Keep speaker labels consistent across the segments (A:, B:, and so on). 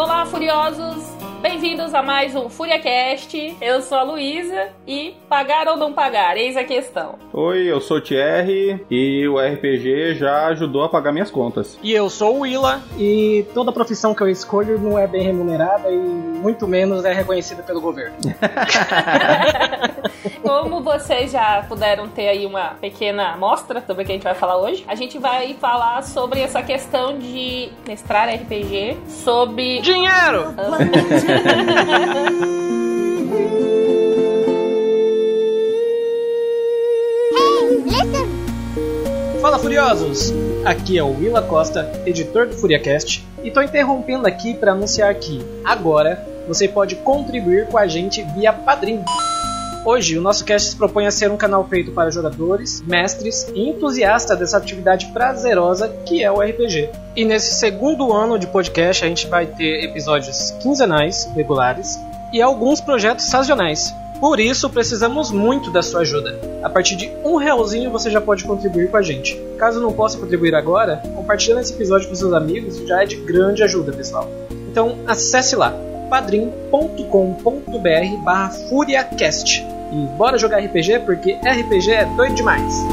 A: Olá, furiosos! Bem-vindos a mais um FuriaCast. Eu sou a Luísa e pagar ou não pagar? Eis a questão.
B: Oi, eu sou o Thierry e o RPG já ajudou a pagar minhas contas.
C: E eu sou o Willa
D: e toda profissão que eu escolho não é bem remunerada e muito menos é reconhecida pelo governo.
A: Como vocês já puderam ter aí uma pequena amostra sobre o que a gente vai falar hoje, a gente vai falar sobre essa questão de mestrar RPG, sobre
C: dinheiro. Fala Furiosos! Aqui é o Willa Costa, editor do FuriaCast, e tô interrompendo aqui para anunciar que agora você pode contribuir com a gente via Padrim. Hoje, o nosso cast se propõe a ser um canal feito para jogadores, mestres e entusiastas dessa atividade prazerosa que é o RPG. E nesse segundo ano de podcast, a gente vai ter episódios quinzenais, regulares, e alguns projetos sazonais. Por isso, precisamos muito da sua ajuda. A partir de um realzinho você já pode contribuir com a gente. Caso não possa contribuir agora, compartilhando esse episódio com seus amigos já é de grande ajuda, pessoal. Então acesse lá padrim.com.br barra. E bora jogar RPG porque RPG é doido demais!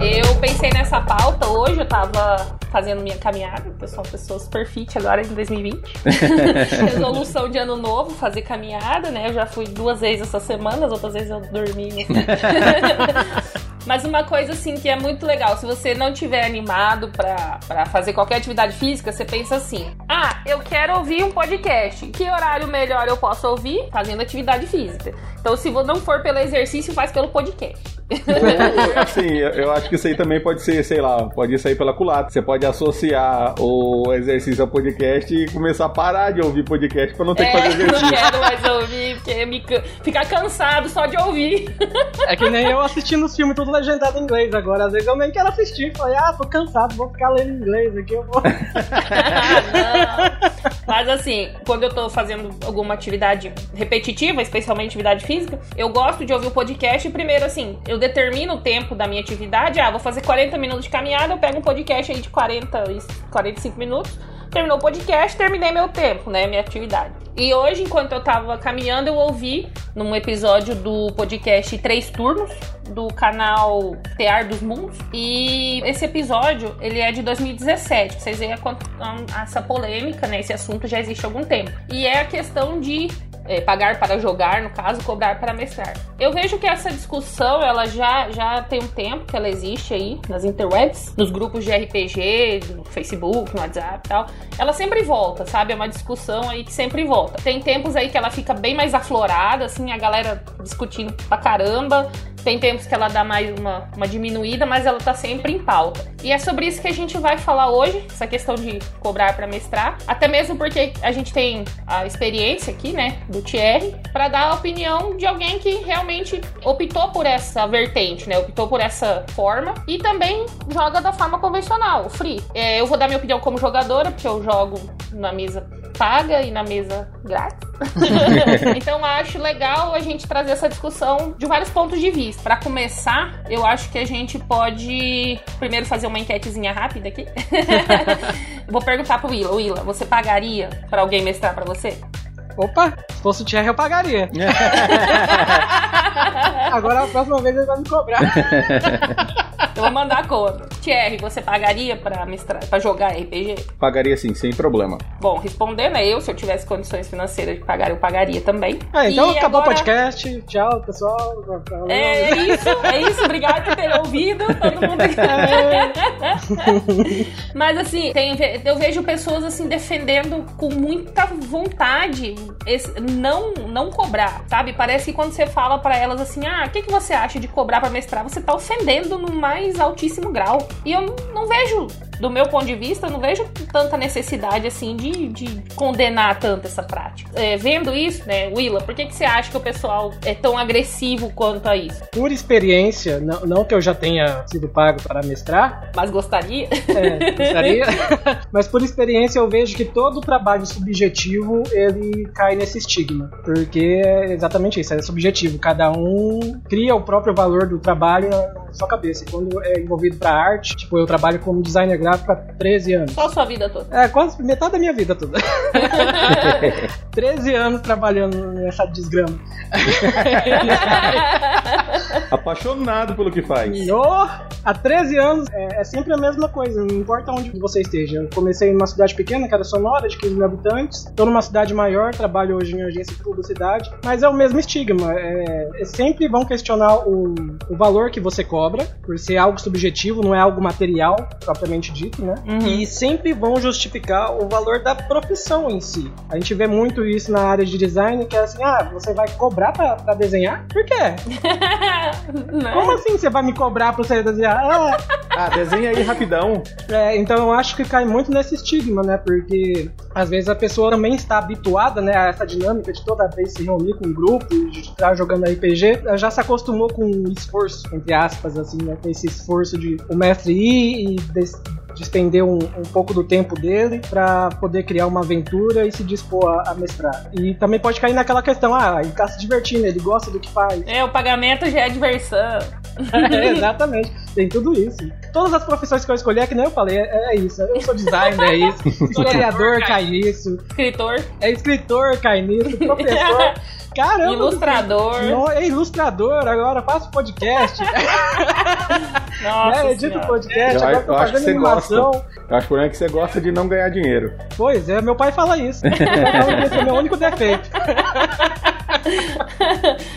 A: Eu pensei nessa pauta hoje, eu tava fazendo minha caminhada, eu sou uma pessoa super fit agora em 2020. Resolução de ano novo, fazer caminhada, né? Eu já fui duas vezes essa semana, as outras vezes eu dormi. Mas uma coisa assim que é muito legal, se você não tiver animado para fazer qualquer atividade física, você pensa assim: "Ah, eu quero ouvir um podcast. Que horário melhor eu posso ouvir? Fazendo atividade física". Então, se não for pelo exercício, faz pelo podcast.
B: Assim, eu acho que isso aí também pode ser, sei lá, pode sair pela culata. Você pode associar o exercício ao podcast e começar a parar de ouvir podcast pra não ter
A: é,
B: que fazer exercício.
A: Não quero mais ouvir, porque me ficar cansado só de ouvir.
D: É que nem eu assistindo os filmes tudo legendado em inglês agora. Às vezes eu nem quero assistir. Falei, ah, tô cansado, vou ficar lendo inglês aqui, eu vou.
A: Mas assim, quando eu tô fazendo alguma atividade repetitiva, especialmente atividade física, eu gosto de ouvir o podcast primeiro assim, eu determino o tempo da minha atividade. Ah, vou fazer 40 minutos de caminhada, eu pego um podcast aí de 40, 45 minutos. Terminou o podcast, terminei meu tempo, né? Minha atividade. E hoje, enquanto eu tava caminhando, eu ouvi num episódio do podcast Três Turnos, do canal Tear dos Mundos. E esse episódio, ele é de 2017. Pra vocês verem essa polêmica, né? Esse assunto já existe há algum tempo. E é a questão de é, pagar para jogar, no caso, cobrar para mestrar. Eu vejo que essa discussão, ela já, já tem um tempo que ela existe aí nas interwebs, nos grupos de RPG, no Facebook, no WhatsApp e tal. Ela sempre volta, sabe? É uma discussão aí que sempre volta. Tem tempos aí que ela fica bem mais aflorada, assim, a galera discutindo pra caramba. Tem tempos que ela dá mais uma, uma diminuída, mas ela tá sempre em pauta. E é sobre isso que a gente vai falar hoje, essa questão de cobrar para mestrar. Até mesmo porque a gente tem a experiência aqui, né, do Thierry, para dar a opinião de alguém que realmente optou por essa vertente, né, optou por essa forma e também joga da forma convencional, free. É, eu vou dar minha opinião como jogadora, porque eu jogo na mesa paga e na mesa grátis. então acho legal a gente trazer essa discussão de vários pontos de vista. Para começar, eu acho que a gente pode primeiro fazer uma enquetezinha rápida aqui. Vou perguntar pro Willa, Willa, você pagaria para alguém mestrar para você?
D: Opa, se fosse o Thierry eu pagaria. Agora a próxima vez ele vai me cobrar.
A: Eu vou mandar a conta. Thierry, você pagaria pra, mestrar, pra jogar RPG?
B: Pagaria sim, sem problema.
A: Bom, respondendo, é eu, se eu tivesse condições financeiras de pagar, eu pagaria também.
D: É, então e acabou agora... o podcast. Tchau, pessoal.
A: É, isso, é isso. Obrigado por ter ouvido. Todo mundo. Mas assim, tem, eu vejo pessoas assim defendendo com muita vontade esse, não, não cobrar, sabe? Parece que quando você fala para elas assim, ah, o que, que você acha de cobrar para mestrar, você tá ofendendo no mais altíssimo grau. E eu não vejo do meu ponto de vista, eu não vejo tanta necessidade assim de, de condenar tanto essa prática. É, vendo isso, né, Willa, por que, que você acha que o pessoal é tão agressivo quanto a isso?
D: Por experiência, não, não que eu já tenha sido pago para mestrar,
A: Mas gostaria?
D: é, gostaria, mas por experiência eu vejo que todo trabalho subjetivo ele cai nesse estigma, porque é exatamente isso, é subjetivo. Cada um cria o próprio valor do trabalho na sua cabeça. E quando é envolvido para arte, tipo eu trabalho como designer gráfico há 13 anos.
A: Só a sua vida toda.
D: É, quase metade da minha vida toda. 13 anos trabalhando nessa desgrama.
B: Apaixonado pelo que faz.
D: E, oh, há 13 anos é, é sempre a mesma coisa, não importa onde você esteja. Eu comecei numa cidade pequena, que era Sonora, de 15 mil habitantes. Estou numa cidade maior, trabalho hoje em agência de publicidade, mas é o mesmo estigma. É, é sempre vão questionar o, o valor que você cobra, por ser algo subjetivo, não é algo material, propriamente dito, né? E sempre vão justificar o valor da profissão em si. A gente vê muito isso na área de design, que é assim, ah, você vai cobrar pra, pra desenhar? Por quê?
A: Né?
D: Como assim você vai me cobrar pra você desenhar? Ah,
B: Ah, desenha aí rapidão.
D: é, então eu acho que cai muito nesse estigma, né? Porque às vezes a pessoa também está habituada, né, a essa dinâmica de toda vez se reunir com um grupo de estar jogando RPG, ela já se acostumou com o esforço, entre aspas, assim, né? Com esse esforço de o mestre ir e despender um, um pouco do tempo dele para poder criar uma aventura e se dispor a, a mestrar. E também pode cair naquela questão, ah, ele tá se divertindo, ele gosta do que faz.
A: É, o pagamento já é diversão.
D: É, exatamente, tem tudo isso. Todas as profissões que eu escolhi, é que nem eu falei, é, é isso. Eu sou designer, é isso. Historiador cai nisso.
A: Escritor,
D: É escritor, cai nisso. Professor. Caramba!
A: ilustrador.
D: Não, é ilustrador, agora faço podcast.
A: Nossa
D: é, edito
A: Senhora.
D: podcast,
B: Eu,
D: agora tô fazendo animação.
B: gosta. Eu acho que o problema é que você gosta de não ganhar dinheiro.
D: Pois é, meu pai fala isso. Esse é o meu único defeito.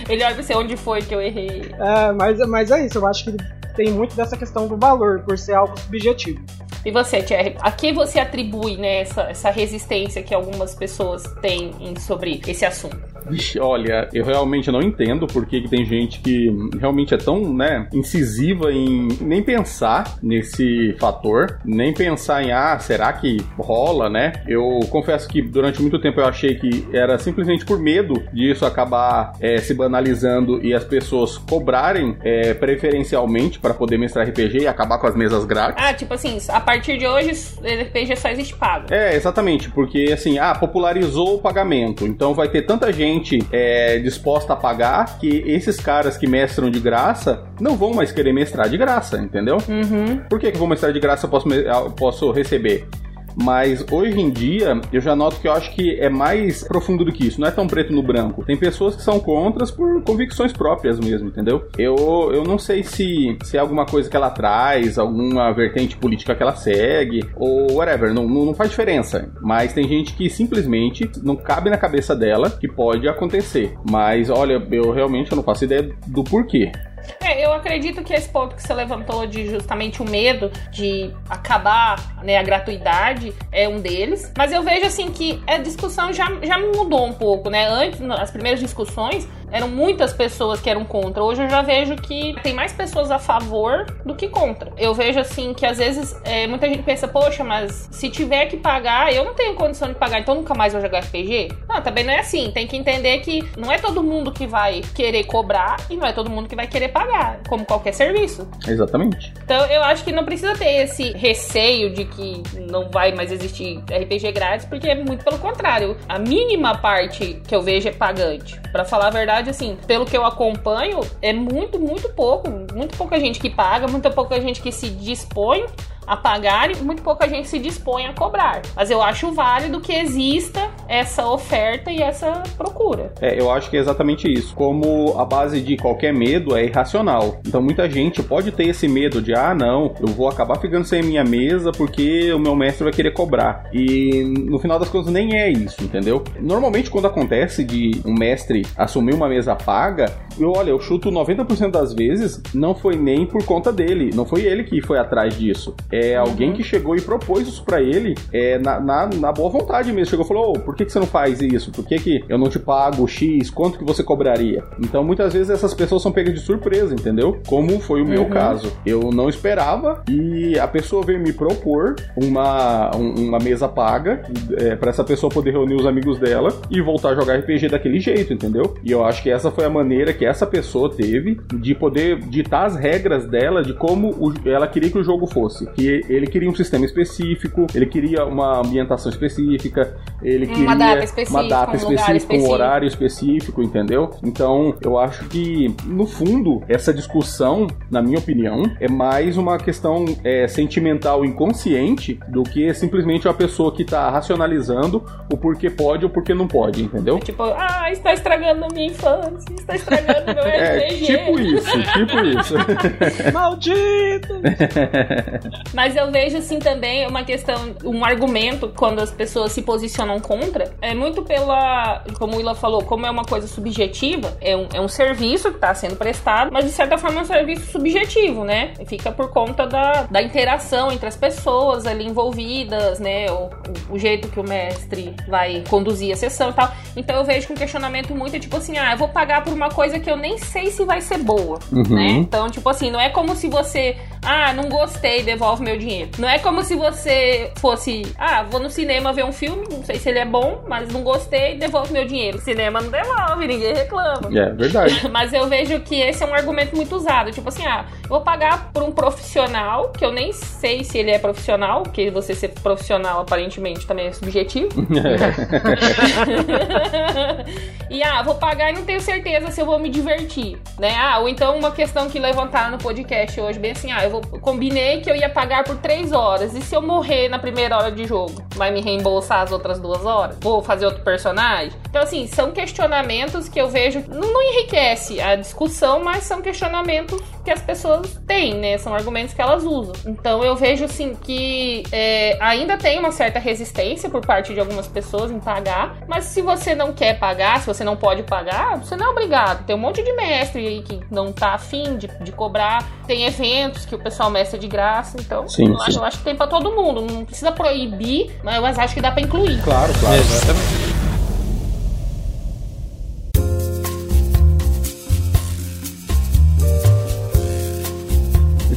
A: Ele olha pra você, onde foi que eu errei?
D: É, mas, mas é isso, eu acho que tem muito dessa questão do valor, por ser algo subjetivo.
A: E você, Thierry, a que você atribui né, essa, essa resistência que algumas pessoas têm sobre esse assunto?
B: Vixe, olha, eu realmente não entendo por que, que tem gente que realmente é tão, né, incisiva em nem pensar nesse fator, nem pensar em, ah, será que rola, né? Eu confesso que durante muito tempo eu achei que era simplesmente por medo disso acabar é, se banalizando e as pessoas cobrarem é, preferencialmente para poder mestrar RPG e acabar com as mesas grátis.
A: Ah, tipo assim, a partir de hoje, RPG só existe pago.
B: É, exatamente, porque assim, ah, popularizou o pagamento, então vai ter tanta gente é, disposta a pagar que esses caras que mestram de graça não vão mais querer mestrar de graça, entendeu?
A: Uhum.
B: Por que, que eu vou mestrar de graça eu posso, eu posso receber? Mas hoje em dia, eu já noto que eu acho que é mais profundo do que isso. Não é tão preto no branco. Tem pessoas que são contras por convicções próprias mesmo, entendeu? Eu, eu não sei se, se é alguma coisa que ela traz, alguma vertente política que ela segue, ou whatever. Não, não, não faz diferença. Mas tem gente que simplesmente não cabe na cabeça dela que pode acontecer. Mas olha, eu realmente eu não faço ideia do porquê.
A: Acredito que esse ponto que você levantou de justamente o medo de acabar né, a gratuidade é um deles. Mas eu vejo assim que a discussão já, já mudou um pouco, né? Antes, nas primeiras discussões, eram muitas pessoas que eram contra. Hoje eu já vejo que tem mais pessoas a favor do que contra. Eu vejo assim que às vezes é, muita gente pensa, poxa, mas se tiver que pagar, eu não tenho condição de pagar, então nunca mais vou jogar RPG. Não, também não é assim. Tem que entender que não é todo mundo que vai querer cobrar e não é todo mundo que vai querer pagar, como qualquer serviço.
B: Exatamente.
A: Então eu acho que não precisa ter esse receio de que não vai mais existir RPG grátis, porque é muito pelo contrário. A mínima parte que eu vejo é pagante. Pra falar a verdade, assim, pelo que eu acompanho, é muito, muito pouco. Muito pouca gente que paga, muito pouca gente que se dispõe a pagar e muito pouca gente se dispõe a cobrar. Mas eu acho válido que exista essa oferta e essa procura.
B: É, eu acho que é exatamente isso. Como a base de qualquer medo é irracional. Então muita gente pode ter esse medo de, ah, não, eu vou acabar ficando sem a minha mesa porque o meu mestre vai querer cobrar. E no final das contas nem é isso, entendeu? Normalmente quando acontece de um mestre assumir uma mesa paga, eu olha, eu chuto 90% das vezes não foi nem por conta dele, não foi ele que foi atrás disso. É alguém que chegou e propôs isso pra ele é, na, na, na boa vontade mesmo. Chegou e falou: oh, por que, que você não faz isso? Por que, que eu não te pago X? Quanto que você cobraria? Então muitas vezes essas pessoas são pegas de surpresa, entendeu? Como foi o meu
A: Uhum.
B: caso. Eu não esperava e a pessoa veio me propor uma, um- uma mesa paga é, para essa pessoa poder reunir os amigos dela e voltar a jogar RPG daquele jeito, entendeu? E eu acho que essa foi a maneira que essa pessoa teve de poder ditar as regras dela de como o- ela queria que o jogo fosse. Que ele queria um sistema específico, ele queria uma ambientação específica, ele
A: Uma data específica,
B: uma data
A: um lugar
B: específica, um
A: específico.
B: horário específico, entendeu? Então, eu acho que, no fundo, essa discussão, na minha opinião, é mais uma questão é, sentimental inconsciente do que simplesmente uma pessoa que tá racionalizando o porquê pode ou porquê não pode, entendeu?
A: Tipo, ah, está estragando a minha infância, está estragando meu
B: É,
A: RPG.
B: tipo isso, tipo isso.
D: Maldito!
A: Mas eu vejo assim também uma questão, um argumento quando as pessoas se posicionam contra, é muito pela, como o Willa falou, como é uma coisa subjetiva, é um, é um serviço que está sendo prestado, mas de certa forma é um serviço subjetivo, né? Fica por conta da, da interação entre as pessoas ali envolvidas, né? O, o, o jeito que o mestre vai conduzir a sessão e tal. Então eu vejo que um questionamento muito tipo assim, ah, eu vou pagar por uma coisa que eu nem sei se vai ser boa,
B: Uhum.
A: né? Então, tipo assim, não é como se você, ah, não gostei, devolve meu dinheiro. Não é como se você fosse, ah, vou no cinema ver um filme, não sei se ele é bom, mas não gostei, devolve meu dinheiro. Cinema não devolve, ninguém reclama.
B: É verdade.
A: Mas eu vejo que esse é um argumento muito usado. Tipo assim, ah, eu vou pagar por um profissional, que eu nem sei se ele é profissional, porque você ser profissional aparentemente também é subjetivo. e ah, vou pagar e não tenho certeza se eu vou me divertir, né? Ah, ou então uma questão que levantaram no podcast hoje, bem assim, ah, eu vou combinei que eu ia pagar por três horas. E se eu morrer na primeira hora de jogo? Vai me reembolsar as outras duas horas? Vou fazer outro personagem? Então, assim, são questionamentos que eu vejo. Não, não enriquece a discussão, mas são questionamentos que as pessoas têm, né? São argumentos que elas usam. Então eu vejo assim que é, ainda tem uma certa resistência por parte de algumas pessoas em pagar, mas se você não quer pagar, se você não pode pagar, você não é obrigado. Tem um monte de mestre aí que não tá afim de, de cobrar. Tem eventos que o pessoal mestre de graça, então
B: Sim,
A: eu,
B: sim.
A: Acho, eu acho que tem pra todo mundo. Não precisa proibir, mas acho que dá pra incluir.
B: Claro, claro.
C: Exatamente.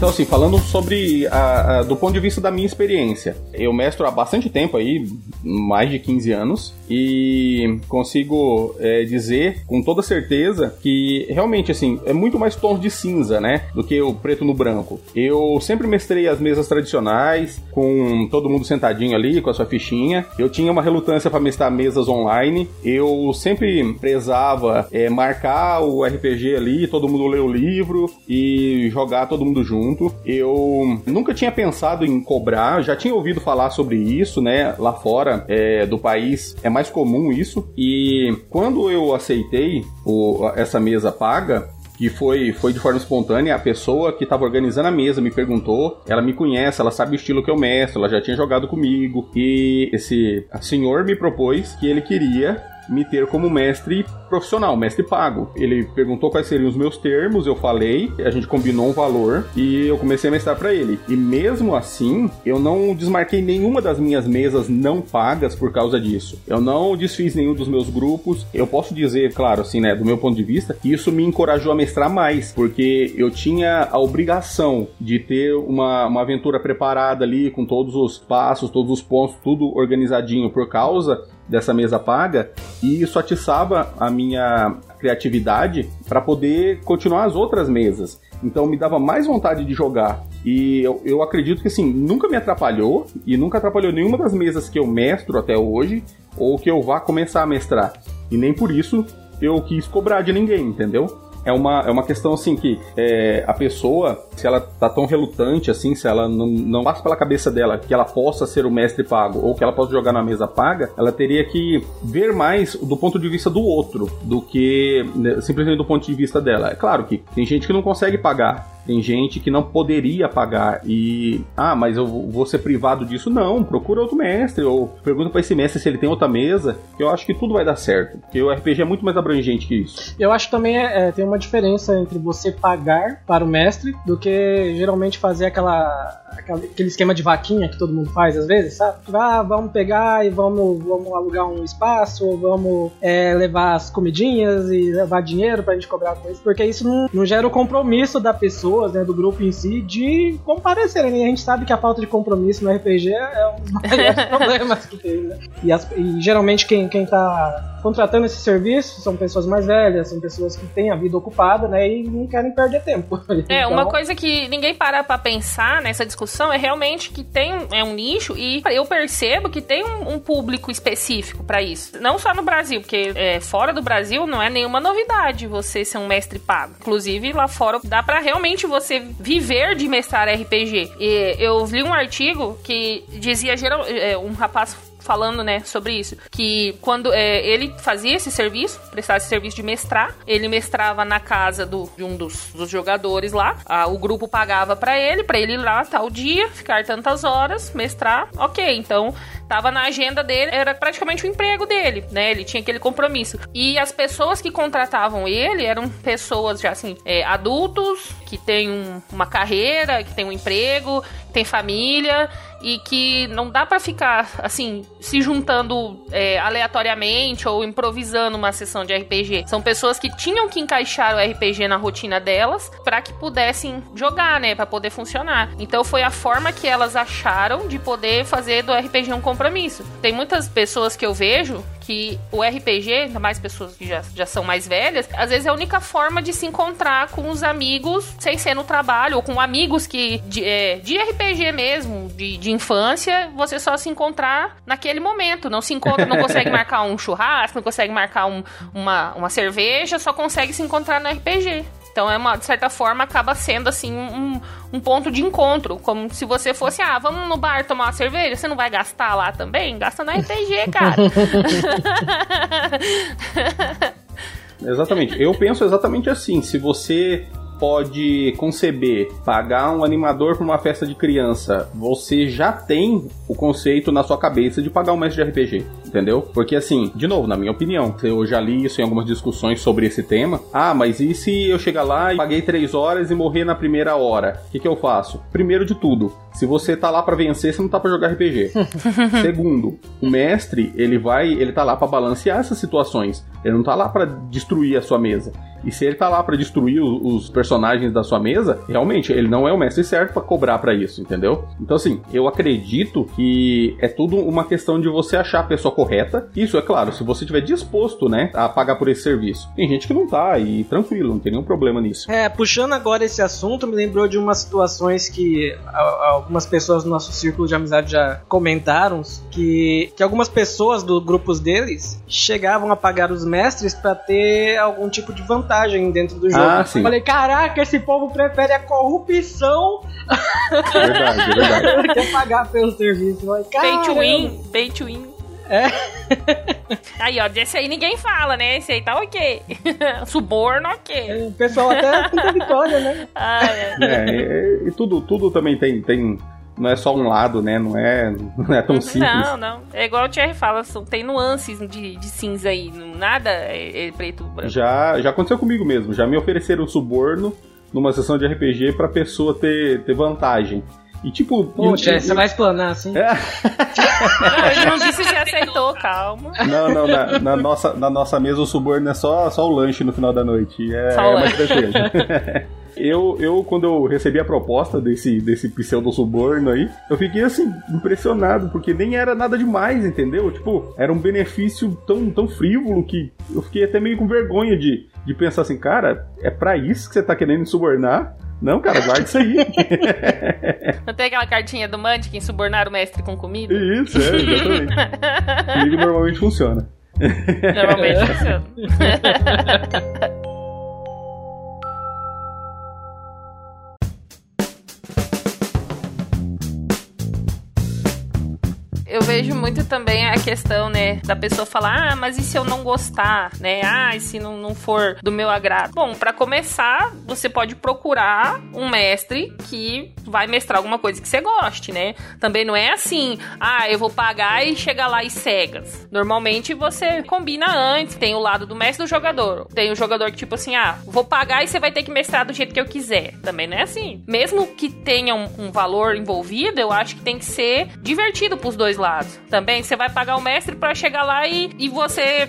B: Então, assim, falando sobre a, a- do ponto de vista da minha experiência, eu mestro há bastante tempo aí, mais de 15 anos, e consigo é, dizer com toda certeza que realmente, assim, é muito mais tons de cinza, né, do que o preto no branco. Eu sempre mestrei as mesas tradicionais, com todo mundo sentadinho ali, com a sua fichinha. Eu tinha uma relutância para mestrar mesas online. Eu sempre prezava é, marcar o RPG ali, todo mundo ler o livro e jogar todo mundo junto. Eu nunca tinha pensado em cobrar, já tinha ouvido falar sobre isso, né? Lá fora é, do país é mais comum isso. E quando eu aceitei o- essa mesa paga, que foi, foi de forma espontânea. A pessoa que estava organizando a mesa me perguntou, ela me conhece, ela sabe o estilo que eu mestro, ela já tinha jogado comigo. E esse senhor me propôs que ele queria me ter como mestre profissional, mestre pago. Ele perguntou quais seriam os meus termos, eu falei, a gente combinou um valor e eu comecei a mestrar para ele. E mesmo assim, eu não desmarquei nenhuma das minhas mesas não pagas por causa disso. Eu não desfiz nenhum dos meus grupos. Eu posso dizer, claro, assim, né, do meu ponto de vista, que isso me encorajou a mestrar mais, porque eu tinha a obrigação de ter uma, uma aventura preparada ali, com todos os passos, todos os pontos, tudo organizadinho por causa dessa mesa paga e isso atiçava a minha criatividade para poder continuar as outras mesas. Então me dava mais vontade de jogar. E eu, eu acredito que assim, nunca me atrapalhou e nunca atrapalhou nenhuma das mesas que eu mestro até hoje ou que eu vá começar a mestrar. E nem por isso eu quis cobrar de ninguém, entendeu? É uma, é uma questão assim que é, a pessoa, se ela tá tão relutante assim, se ela não, não passa pela cabeça dela que ela possa ser o mestre pago ou que ela possa jogar na mesa paga, ela teria que ver mais do ponto de vista do outro do que né, simplesmente do ponto de vista dela. É claro que tem gente que não consegue pagar Tem gente que não poderia pagar e. Ah, mas eu vou ser privado disso? Não, procura outro mestre. Ou pergunta para esse mestre se ele tem outra mesa. Que eu acho que tudo vai dar certo. Porque o RPG é muito mais abrangente que isso.
D: Eu acho também é, é, tem uma diferença entre você pagar para o mestre do que geralmente fazer aquela aquele esquema de vaquinha que todo mundo faz às vezes, sabe? Ah, vamos pegar e vamos, vamos alugar um espaço, ou vamos é, levar as comidinhas e levar dinheiro pra gente cobrar coisa, porque isso não, não gera o compromisso da pessoa, né, do grupo em si, de comparecerem. E a gente sabe que a falta de compromisso no RPG é um dos maiores problemas que tem, né? E, as, e geralmente quem, quem tá contratando esse serviço são pessoas mais velhas, são pessoas que têm a vida ocupada, né, e não querem perder tempo.
A: É, então... uma coisa que ninguém para pra pensar nessa discussão é realmente que tem é um nicho e eu percebo que tem um, um público específico para isso. Não só no Brasil, porque é, fora do Brasil não é nenhuma novidade você ser um mestre pago. Inclusive, lá fora dá para realmente você viver de mestrar RPG. E eu li um artigo que dizia geral, é, um rapaz falando, né, sobre isso. Que quando é, ele fazia esse serviço, prestava esse serviço de mestrar, ele mestrava na casa do, de um dos, dos jogadores lá. A, o grupo pagava para ele, para ele ir lá tal dia, ficar tantas horas, mestrar. Ok, então tava na agenda dele, era praticamente o emprego dele, né? Ele tinha aquele compromisso. E as pessoas que contratavam ele eram pessoas já assim, é, adultos, que têm um, uma carreira, que têm um emprego, tem família e que não dá para ficar assim se juntando é, aleatoriamente ou improvisando uma sessão de RPG. São pessoas que tinham que encaixar o RPG na rotina delas para que pudessem jogar, né, para poder funcionar. Então foi a forma que elas acharam de poder fazer do RPG um compromisso. Tem muitas pessoas que eu vejo que o RPG, ainda mais pessoas que já, já são mais velhas, às vezes é a única forma de se encontrar com os amigos sem ser no trabalho, ou com amigos que de, é, de RPG mesmo, de, de infância, você só se encontrar naquele momento. Não se encontra, não consegue marcar um churrasco, não consegue marcar um, uma, uma cerveja, só consegue se encontrar no RPG. Então, é uma, de certa forma, acaba sendo assim um, um ponto de encontro. Como se você fosse, ah, vamos no bar tomar uma cerveja, você não vai gastar lá também? Gasta no RPG, cara.
B: exatamente. Eu penso exatamente assim. Se você pode conceber pagar um animador para uma festa de criança, você já tem o conceito na sua cabeça de pagar um mestre de RPG, entendeu? Porque assim, de novo, na minha opinião, eu já li isso em algumas discussões sobre esse tema. Ah, mas e se eu chegar lá e paguei três horas e morrer na primeira hora? O que, que eu faço? Primeiro de tudo, se você tá lá para vencer, você não tá para jogar RPG. Segundo, o mestre, ele vai, ele tá lá para balancear essas situações. Ele não tá lá para destruir a sua mesa. E se ele tá lá para destruir os, personagens da sua mesa, realmente ele não é o mestre certo para cobrar para isso, entendeu? Então assim, eu acredito que é tudo uma questão de você achar a pessoa correta. Isso é claro, se você estiver disposto, né, a pagar por esse serviço. Tem gente que não tá e tranquilo, não tem nenhum problema nisso.
D: É, puxando agora esse assunto, me lembrou de umas situações que algumas pessoas do nosso círculo de amizade já comentaram que, que algumas pessoas do grupos deles chegavam a pagar os mestres para ter algum tipo de vantagem dentro do jogo. Ah, sim. Falei, caraca, esse povo prefere a corrupção. Verdade, é verdade. do que pagar pelo serviço. Falei,
A: pay to win, pay to win. É. aí, ó, desse aí ninguém fala, né? Esse aí tá ok. Suborno, ok.
D: É, o pessoal até tenta vitória, né? Ah,
B: é. é e, e, tudo, tudo também tem, tem não é só um lado, né? Não é, não é tão simples.
A: Não, não. É igual o Thierry fala, tem nuances de, de cinza aí. Nada é, é preto branco.
B: Já, já aconteceu comigo mesmo. Já me ofereceram suborno numa sessão de RPG pra pessoa ter, ter vantagem. E tipo.
D: Poxa, você vai explanar assim? É.
A: Não, ele não disse se aceitou, calma.
B: Não, não, na, na, nossa, na nossa mesa o suborno é só, só o lanche no final da noite. É, só é mais tranquilo. Eu, eu, quando eu recebi a proposta desse, desse pseudo-suborno aí, eu fiquei assim, impressionado, porque nem era nada demais, entendeu? Tipo, era um benefício tão, tão frívolo que eu fiquei até meio com vergonha de, de pensar assim, cara, é para isso que você tá querendo subornar? Não, cara, guarda isso aí.
A: Não tem aquela cartinha do Mantic em subornar o mestre com comida?
B: Isso, é, exatamente. Comigo normalmente funciona.
A: Normalmente funciona. Vejo muito também a questão, né, da pessoa falar, ah, mas e se eu não gostar, né? Ah, e se não, não for do meu agrado? Bom, para começar, você pode procurar um mestre que vai mestrar alguma coisa que você goste, né? Também não é assim, ah, eu vou pagar e chegar lá e cegas. Normalmente você combina antes, tem o lado do mestre do jogador. Tem o jogador que, tipo assim, ah, vou pagar e você vai ter que mestrar do jeito que eu quiser. Também não é assim. Mesmo que tenha um, um valor envolvido, eu acho que tem que ser divertido pros dois lados. Também você vai pagar o mestre para chegar lá e, e você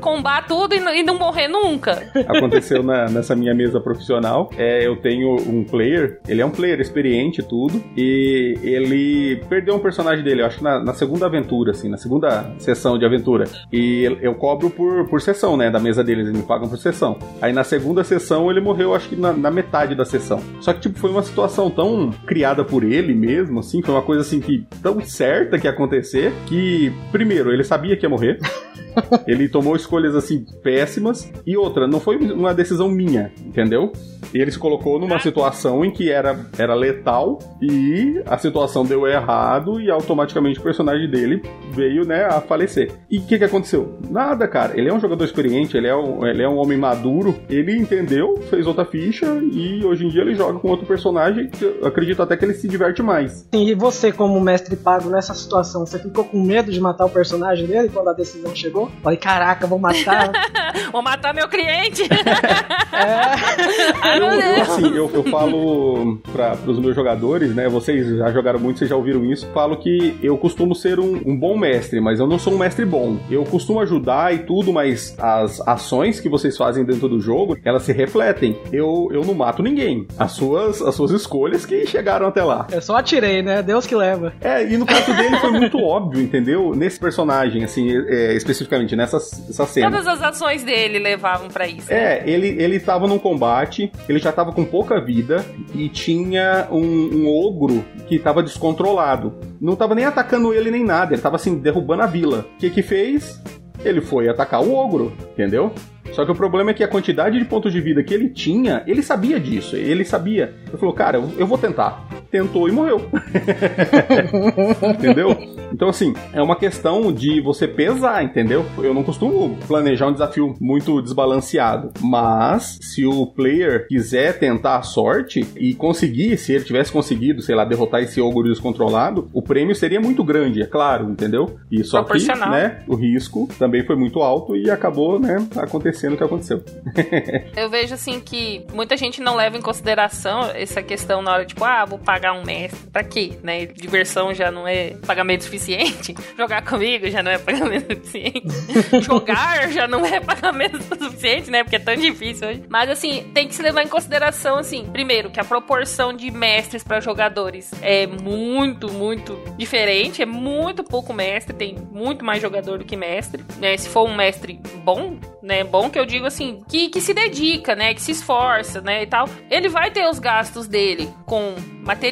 A: combar tudo e, e não morrer nunca.
B: Aconteceu na, nessa minha mesa profissional. É, eu tenho um player, ele é um player experiente tudo, e ele perdeu um personagem dele, eu acho que na, na segunda aventura, assim, na segunda sessão de aventura. E eu cobro por, por sessão, né, da mesa deles, eles me pagam por sessão. Aí na segunda sessão ele morreu, acho que na, na metade da sessão. Só que, tipo, foi uma situação tão criada por ele mesmo, assim, foi uma coisa assim que tão certa que ia acontecer, que, primeiro, ele sabia que ia morrer. ele tomou escolhas assim péssimas e outra, não foi uma decisão minha, entendeu? Ele se colocou numa situação em que era, era letal e a situação deu errado e automaticamente o personagem dele veio, né, a falecer. E o que, que aconteceu? Nada, cara. Ele é um jogador experiente, ele é um, ele é um homem maduro, ele entendeu, fez outra ficha e hoje em dia ele joga com outro personagem. Eu acredito até que ele se diverte mais.
D: E você, como mestre pago nessa situação, você ficou com medo de matar o personagem dele quando a decisão chegou? Falei, caraca, vou matar.
A: vou matar meu cliente. é.
B: eu, eu, assim, eu, eu falo para os meus jogadores, né? Vocês já jogaram muito, vocês já ouviram isso. Falo que eu costumo ser um, um bom mestre, mas eu não sou um mestre bom. Eu costumo ajudar e tudo, mas as ações que vocês fazem dentro do jogo, elas se refletem. Eu, eu não mato ninguém. As suas, as suas escolhas que chegaram até lá.
D: Eu só atirei, né? Deus que leva.
B: É, e no caso dele foi muito óbvio, entendeu? Nesse personagem, assim, é, especificamente nessa essa cena.
A: Todas as ações dele levavam para isso.
B: É, né? ele, ele tava num combate, ele já tava com pouca vida e tinha um, um ogro que tava descontrolado. Não tava nem atacando ele nem nada, ele tava assim, derrubando a vila. O que que fez? Ele foi atacar o ogro, entendeu? Só que o problema é que a quantidade de pontos de vida que ele tinha, ele sabia disso. Ele sabia. Ele falou, cara, eu vou tentar. Tentou e morreu. entendeu? Então, assim, é uma questão de você pesar, entendeu? Eu não costumo planejar um desafio muito desbalanceado. Mas, se o player quiser tentar a sorte e conseguir, se ele tivesse conseguido, sei lá, derrotar esse ogro descontrolado, o prêmio seria muito grande, é claro, entendeu? E só que, né, o risco também foi muito alto e acabou, né, acontecendo o que aconteceu.
A: eu vejo assim que muita gente não leva em consideração essa questão na hora, tipo, ah, vou pagar um mestre. Pra quê? Né? Diversão já não é pagamento suficiente. Jogar comigo já não é pagamento suficiente. Jogar já não é pagamento suficiente, né? Porque é tão difícil hoje. Mas assim, tem que se levar em consideração, assim, primeiro, que a proporção de mestres para jogadores é muito, muito diferente. É muito pouco mestre, tem muito mais jogador do que mestre. Né? Se for um mestre bom, né? Bom que eu digo assim, que, que se dedica, né? Que se esforça, né? E tal. Ele vai ter os gastos dele com material,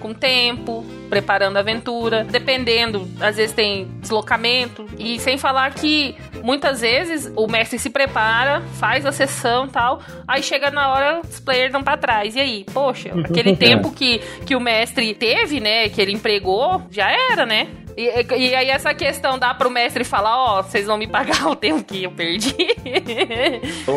A: com tempo, preparando a aventura, dependendo, às vezes tem deslocamento e sem falar que muitas vezes o mestre se prepara, faz a sessão tal, aí chega na hora os players dão para trás. E aí, poxa, aquele tempo que, que o mestre teve, né, que ele empregou, já era, né? E, e, aí essa questão dá pro mestre falar, ó, oh, vocês vão me pagar o tempo que eu perdi.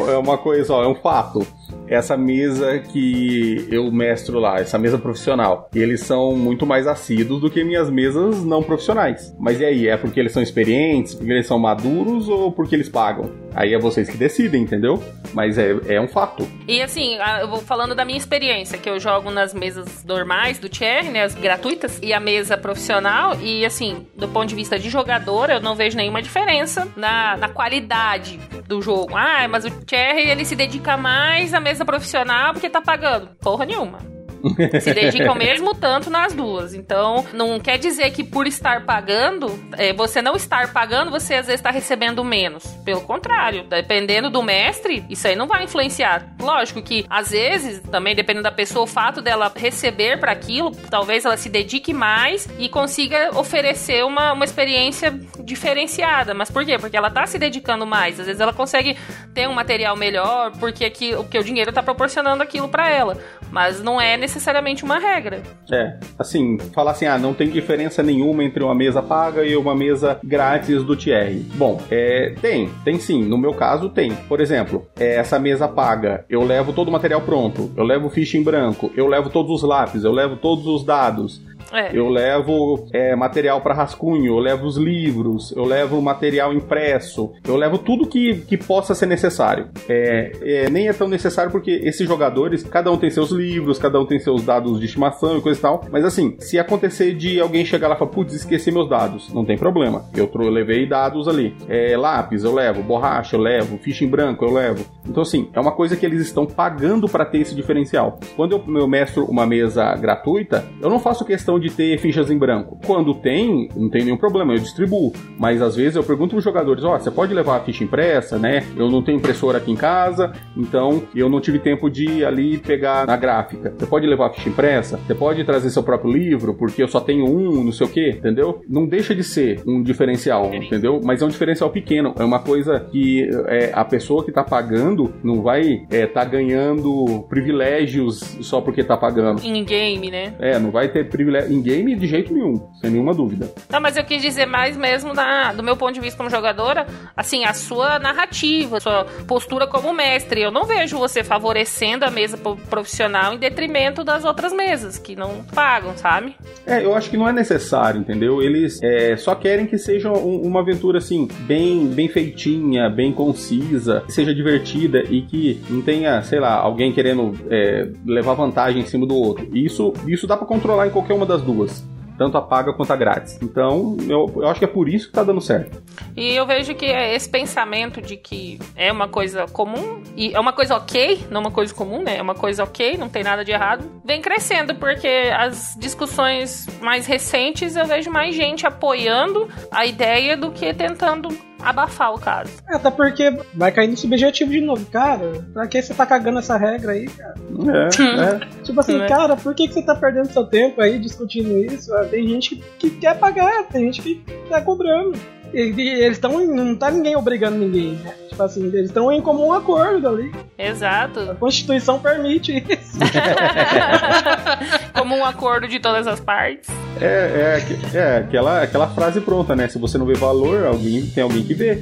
B: é uma coisa, ó, é um fato essa mesa que eu mestro lá, essa mesa profissional. Eles são muito mais assíduos do que minhas mesas não profissionais. Mas e aí? É porque eles são experientes, porque eles são maduros ou porque eles pagam? Aí é vocês que decidem, entendeu? Mas é, é um fato.
A: E assim, eu vou falando da minha experiência, que eu jogo nas mesas normais do Cherry, né, as gratuitas, e a mesa profissional, e assim, do ponto de vista de jogador, eu não vejo nenhuma diferença na, na qualidade do jogo. Ah, mas o Cherry, ele se dedica mais à mesa profissional porque tá pagando. Porra nenhuma. se dedicam mesmo tanto nas duas. Então, não quer dizer que por estar pagando, é, você não estar pagando, você às vezes está recebendo menos. Pelo contrário, dependendo do mestre, isso aí não vai influenciar. Lógico que às vezes, também dependendo da pessoa, o fato dela receber para aquilo, talvez ela se dedique mais e consiga oferecer uma, uma experiência diferenciada. Mas por quê? Porque ela tá se dedicando mais. Às vezes ela consegue ter um material melhor, porque aqui, porque o dinheiro tá proporcionando aquilo para ela. Mas não é necessariamente necessariamente uma regra.
B: É, assim, falar assim, ah, não tem diferença nenhuma entre uma mesa paga e uma mesa grátis do TR. Bom, é, tem, tem sim. No meu caso, tem. Por exemplo, é, essa mesa paga, eu levo todo o material pronto, eu levo ficha em branco, eu levo todos os lápis, eu levo todos os dados. É. Eu levo é, material para rascunho, eu levo os livros, eu levo material impresso, eu levo tudo que, que possa ser necessário. É, é, nem é tão necessário porque esses jogadores, cada um tem seus livros, cada um tem seus dados de estimação e coisa e tal. Mas assim, se acontecer de alguém chegar lá e falar, putz, esqueci meus dados, não tem problema. Eu, levei dados ali. É, lápis eu levo, borracha eu levo, ficha em branco eu levo. Então assim, é uma coisa que eles estão pagando para ter esse diferencial. Quando eu, eu mestro uma mesa gratuita, eu não faço questão questão de ter fichas em branco. Quando tem, não tem nenhum problema, eu distribuo. Mas às vezes eu pergunto para os jogadores: ó, oh, você pode levar a ficha impressa, né? Eu não tenho impressora aqui em casa, então eu não tive tempo de ir ali pegar na gráfica. Você pode levar a ficha impressa? Você pode trazer seu próprio livro, porque eu só tenho um, não sei o que, entendeu? Não deixa de ser um diferencial, entendeu? Mas é um diferencial pequeno. É uma coisa que é, a pessoa que está pagando não vai estar é, tá ganhando privilégios só porque está pagando.
A: Em game, né?
B: É, não vai ter privilégio em game de jeito nenhum, sem nenhuma dúvida.
A: Não, mas eu quis dizer mais mesmo da, do meu ponto de vista como jogadora, assim, a sua narrativa, a sua postura como mestre. Eu não vejo você favorecendo a mesa profissional em detrimento das outras mesas, que não pagam, sabe?
B: É, eu acho que não é necessário, entendeu? Eles é, só querem que seja um, uma aventura, assim, bem, bem feitinha, bem concisa, que seja divertida e que não tenha, sei lá, alguém querendo é, levar vantagem em cima do outro. Isso, isso dá para controlar em qualquer uma das das duas tanto a paga quanto a grátis. Então, eu, eu acho que é por isso que tá dando certo.
A: E eu vejo que esse pensamento de que é uma coisa comum, e é uma coisa ok, não uma coisa comum, né? É uma coisa ok, não tem nada de errado, vem crescendo, porque as discussões mais recentes eu vejo mais gente apoiando a ideia do que tentando abafar o caso.
D: É, até porque vai cair no subjetivo de novo. Cara, pra que você tá cagando essa regra aí, cara? É, é. Tipo assim, é. cara, por que, que você tá perdendo seu tempo aí discutindo isso? Tem gente que, que quer pagar, tem gente que tá cobrando. Eles estão. Não tá ninguém obrigando ninguém, né? Tipo assim, eles estão em comum acordo ali.
A: Exato.
D: A Constituição permite isso.
A: Como um acordo de todas as partes.
B: É, é, é aquela, aquela frase pronta, né? Se você não vê valor, alguém, tem alguém que vê.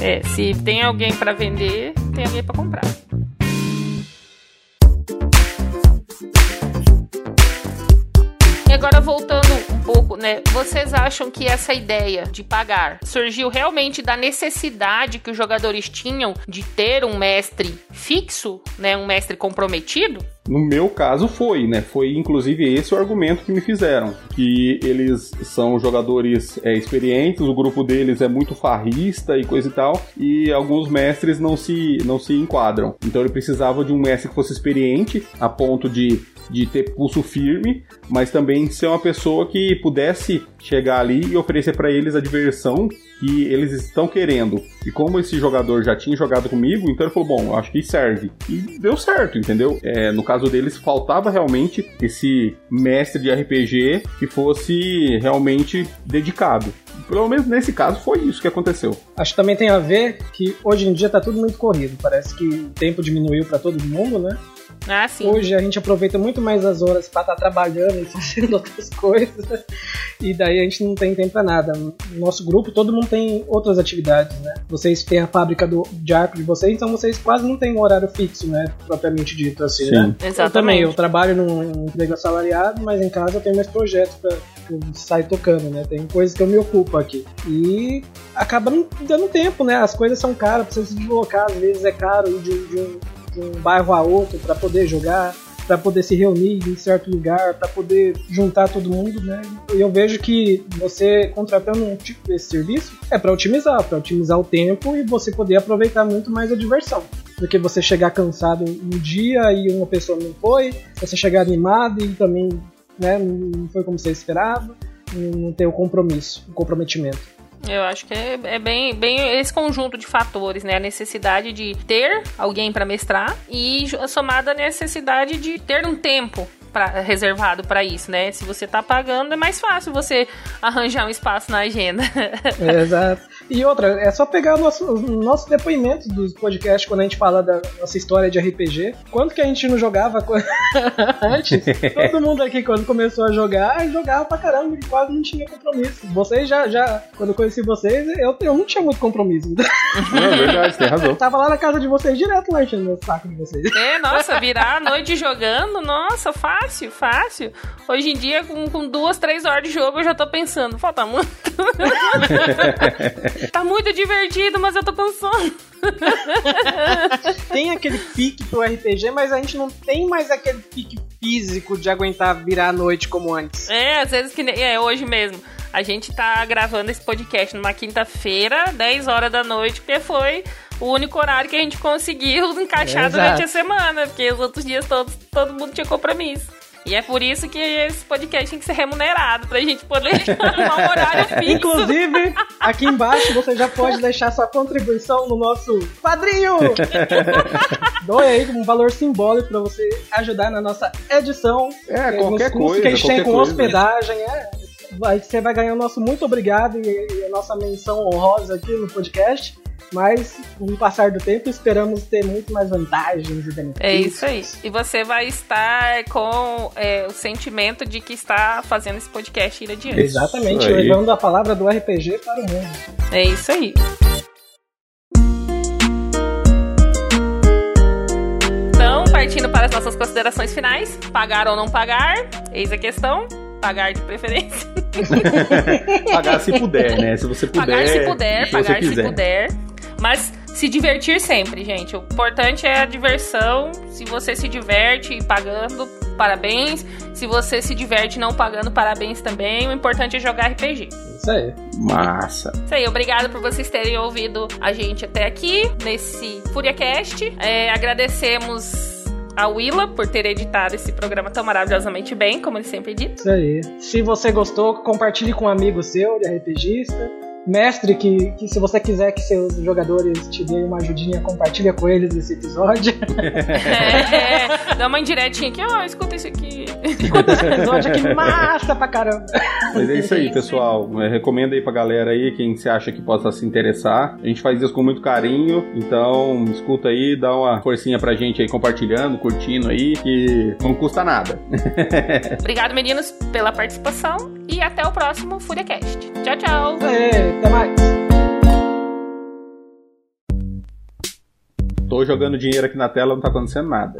A: É, se tem alguém para vender, tem alguém para comprar. E agora voltando pouco, né? Vocês acham que essa ideia de pagar surgiu realmente da necessidade que os jogadores tinham de ter um mestre fixo, né? Um mestre comprometido?
B: No meu caso foi, né? Foi inclusive esse o argumento que me fizeram. Que eles são jogadores é, experientes, o grupo deles é muito farrista e coisa e tal, e alguns mestres não se, não se enquadram. Então ele precisava de um mestre que fosse experiente, a ponto de de ter pulso firme, mas também ser uma pessoa que pudesse chegar ali e oferecer para eles a diversão que eles estão querendo. E como esse jogador já tinha jogado comigo, então ele falou: bom, acho que serve. E deu certo, entendeu? É, no caso deles, faltava realmente esse mestre de RPG que fosse realmente dedicado. Pelo menos nesse caso foi isso que aconteceu.
D: Acho que também tem a ver que hoje em dia tá tudo muito corrido. Parece que o tempo diminuiu para todo mundo, né?
A: Ah, sim.
D: Hoje a gente aproveita muito mais as horas para estar tá trabalhando e fazendo outras coisas. E daí a gente não tem tempo para nada. No nosso grupo, todo mundo tem outras atividades, né? Vocês têm a fábrica do, de arco de vocês, então vocês quase não têm um horário fixo, né? Propriamente dito, assim,
B: sim.
D: né?
A: Exatamente.
D: Eu também, eu trabalho num emprego assalariado, mas em casa eu tenho mais projetos para sair tocando, né? Tem coisas que eu me ocupo aqui. E acaba não dando tempo, né? As coisas são caras, precisa se deslocar, às vezes é caro de, de um de um bairro a outro para poder jogar, para poder se reunir em certo lugar, para poder juntar todo mundo, né? E eu vejo que você contratando um tipo desse serviço é para otimizar, para otimizar o tempo e você poder aproveitar muito mais a diversão. Do que você chegar cansado um dia e uma pessoa não foi, você chegar animado e também né, não foi como você esperava, não ter o compromisso, o comprometimento.
A: Eu acho que é, é, bem, bem esse conjunto de fatores, né? A necessidade de ter alguém para mestrar e somada a necessidade de ter um tempo pra, reservado para isso, né? Se você tá pagando, é mais fácil você arranjar um espaço na agenda.
D: É, exato. E outra, é só pegar nosso, os nossos depoimentos dos podcasts quando a gente fala da nossa história de RPG. Quanto que a gente não jogava antes? Todo mundo aqui, quando começou a jogar, jogava pra caramba e quase não tinha compromisso. Vocês já, já quando eu conheci vocês, eu, eu não tinha muito compromisso.
B: Não, é verdade, tem razão.
D: Tava lá na casa de vocês direto lá enchendo o saco de vocês.
A: É, nossa, virar a noite jogando, nossa, fácil, fácil. Hoje em dia, com, com duas, três horas de jogo, eu já tô pensando, falta muito. tá muito divertido, mas eu tô cansando.
D: tem aquele pique pro RPG, mas a gente não tem mais aquele pique físico de aguentar virar a noite como antes.
A: É, às vezes que nem. É, hoje mesmo. A gente tá gravando esse podcast numa quinta-feira, 10 horas da noite, porque foi o único horário que a gente conseguiu encaixar
D: Exato.
A: durante a semana, porque os outros dias todos, todo mundo tinha compromisso. E é por isso que esse podcast tem que ser remunerado, pra gente poder arrumar um horário fixo.
D: Inclusive, aqui embaixo você já pode deixar sua contribuição no nosso padrinho. Doe aí um valor simbólico pra você ajudar na nossa edição.
B: É, qualquer coisa,
D: que a gente tem com
B: coisa.
D: hospedagem, é. Vai- Você vai ganhar o nosso muito obrigado e, e a nossa menção honrosa aqui no podcast. Mas, com o passar do tempo, esperamos ter muito mais vantagens e benefícios.
A: É isso aí. E você vai estar com é, o sentimento de que está fazendo esse podcast ir adiante.
D: Exatamente, levando a palavra do RPG para o mundo.
A: É isso aí. Então, partindo para as nossas considerações finais, pagar ou não pagar? Eis a questão. Pagar de preferência.
B: Pagar se puder, né? Se você puder.
A: pagar se puder,
B: se
A: pagar se puder. Mas se divertir sempre, gente. O importante é a diversão. Se você se diverte pagando, parabéns. Se você se diverte não pagando, parabéns também. O importante é jogar RPG.
D: Isso aí.
B: Massa.
A: Isso aí, obrigado por vocês terem ouvido a gente até aqui nesse FuriaCast. É, agradecemos a Willa por ter editado esse programa tão maravilhosamente bem, como ele sempre dito.
D: Isso aí. Se você gostou, compartilhe com um amigo seu de RPGista. Mestre, que, que se você quiser que seus jogadores te deem uma ajudinha, compartilha com eles esse episódio.
A: É, dá uma indiretinha aqui, ó, escuta isso aqui.
D: Escuta esse episódio aqui, massa pra caramba.
B: Mas é isso aí, pessoal. É, recomenda aí pra galera aí, quem você acha que possa se interessar. A gente faz isso com muito carinho. Então, escuta aí, dá uma forcinha pra gente aí, compartilhando, curtindo aí, que não custa nada.
A: Obrigado, meninos, pela participação e até o próximo FuriaCast. Tchau, tchau.
D: Aí, até mais.
B: Tô jogando dinheiro aqui na tela, não tá acontecendo nada.